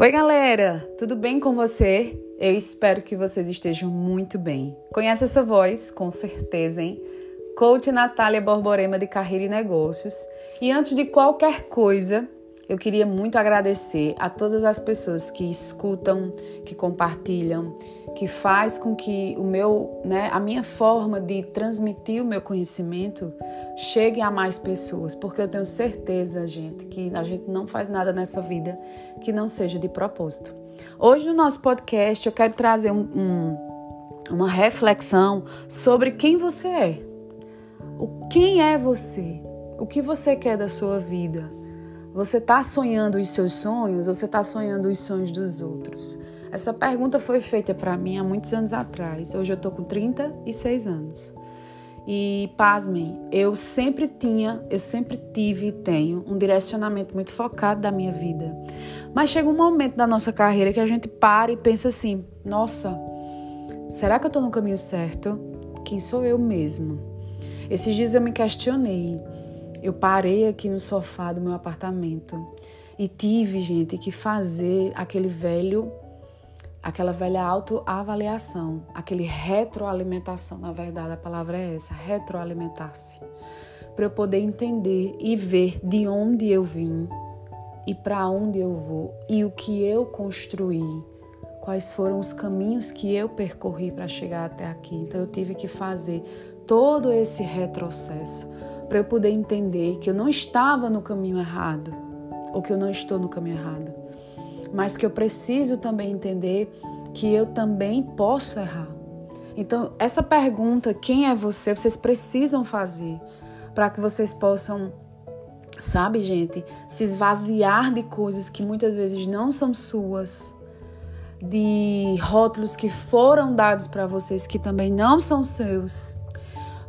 Oi, galera! Tudo bem com você? Eu espero que vocês estejam muito bem. Conhece essa voz? Com certeza, hein? Coach Natália Borborema de Carreira e Negócios. E antes de qualquer coisa, eu queria muito agradecer a todas as pessoas que escutam, que compartilham, que faz com que o meu, né, a minha forma de transmitir o meu conhecimento chegue a mais pessoas, porque eu tenho certeza, gente, que a gente não faz nada nessa vida que não seja de propósito. Hoje no nosso podcast eu quero trazer um, um, uma reflexão sobre quem você é. O quem é você? O que você quer da sua vida? Você está sonhando os seus sonhos ou você está sonhando os sonhos dos outros? Essa pergunta foi feita para mim há muitos anos atrás. Hoje eu tô com 36 anos. E pasmem, eu sempre tinha, eu sempre tive e tenho um direcionamento muito focado da minha vida. Mas chega um momento da nossa carreira que a gente para e pensa assim: nossa, será que eu estou no caminho certo? Quem sou eu mesmo? Esses dias eu me questionei. Eu parei aqui no sofá do meu apartamento e tive, gente, que fazer aquele velho aquela velha autoavaliação, aquele retroalimentação, na verdade a palavra é essa, retroalimentar-se, para eu poder entender e ver de onde eu vim e para onde eu vou e o que eu construí, quais foram os caminhos que eu percorri para chegar até aqui. Então eu tive que fazer todo esse retrocesso para eu poder entender que eu não estava no caminho errado ou que eu não estou no caminho errado mas que eu preciso também entender que eu também posso errar. Então, essa pergunta, quem é você, vocês precisam fazer para que vocês possam, sabe, gente, se esvaziar de coisas que muitas vezes não são suas, de rótulos que foram dados para vocês que também não são seus.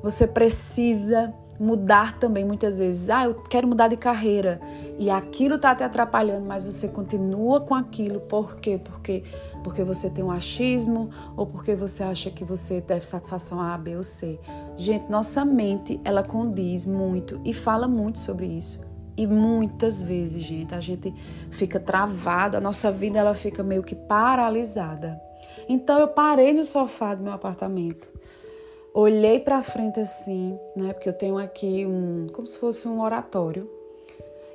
Você precisa mudar também muitas vezes. Ah, eu quero mudar de carreira e aquilo está te atrapalhando, mas você continua com aquilo. Por quê? Porque, porque você tem um achismo ou porque você acha que você deve satisfação a A, B ou C. Gente, nossa mente, ela condiz muito e fala muito sobre isso. E muitas vezes, gente, a gente fica travado, a nossa vida ela fica meio que paralisada. Então eu parei no sofá do meu apartamento olhei para frente assim, né? Porque eu tenho aqui um, como se fosse um oratório.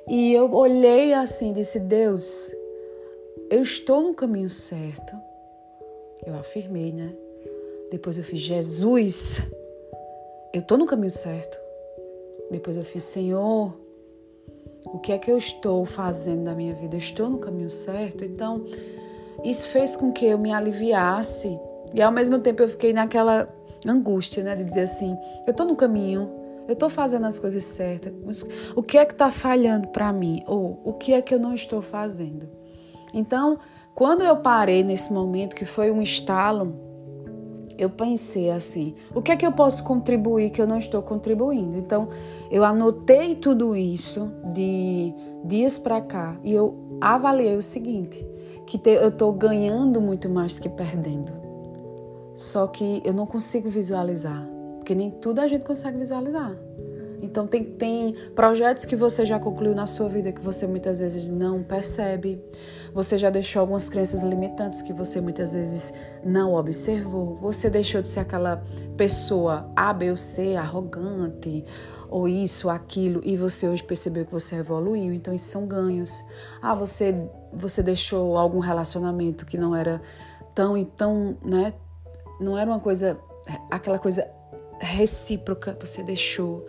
E eu olhei assim, disse: Deus, eu estou no caminho certo. Eu afirmei, né? Depois eu fiz: Jesus, eu estou no caminho certo. Depois eu fiz: Senhor, o que é que eu estou fazendo na minha vida? Eu estou no caminho certo? Então, isso fez com que eu me aliviasse. E ao mesmo tempo eu fiquei naquela angústia, né? De dizer assim, eu tô no caminho, eu tô fazendo as coisas certas, mas o que é que tá falhando para mim? Ou o que é que eu não estou fazendo? Então, quando eu parei nesse momento, que foi um estalo, eu pensei assim: o que é que eu posso contribuir que eu não estou contribuindo? Então, eu anotei tudo isso de dias para cá e eu avaliei o seguinte: que eu estou ganhando muito mais que perdendo. Só que eu não consigo visualizar, porque nem tudo a gente consegue visualizar. Então tem, tem projetos que você já concluiu na sua vida que você muitas vezes não percebe. Você já deixou algumas crenças limitantes que você muitas vezes não observou. Você deixou de ser aquela pessoa A, B ou C, arrogante, ou isso, aquilo, e você hoje percebeu que você evoluiu. Então isso são ganhos. Ah, você, você deixou algum relacionamento que não era tão, tão, né, não era uma coisa, aquela coisa recíproca, você deixou.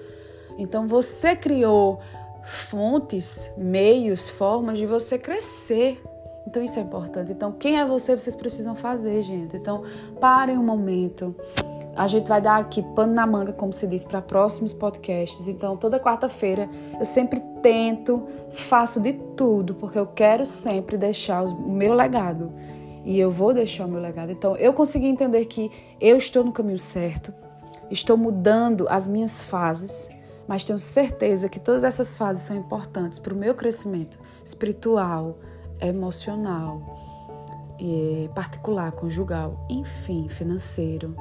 Então você criou fontes, meios, formas de você crescer. Então isso é importante. Então quem é você, vocês precisam fazer, gente. Então parem um momento. A gente vai dar aqui pano na manga, como se diz, para próximos podcasts. Então toda quarta-feira eu sempre tento, faço de tudo, porque eu quero sempre deixar o meu legado e eu vou deixar o meu legado. Então, eu consegui entender que eu estou no caminho certo, estou mudando as minhas fases, mas tenho certeza que todas essas fases são importantes para o meu crescimento espiritual, emocional, particular, conjugal, enfim, financeiro.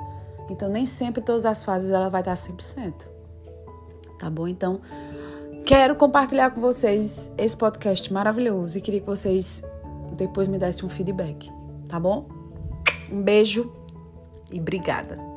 Então, nem sempre todas as fases ela vai estar 100%. Tá bom? Então, quero compartilhar com vocês esse podcast maravilhoso e queria que vocês depois me desse um feedback, tá bom? Um beijo e obrigada.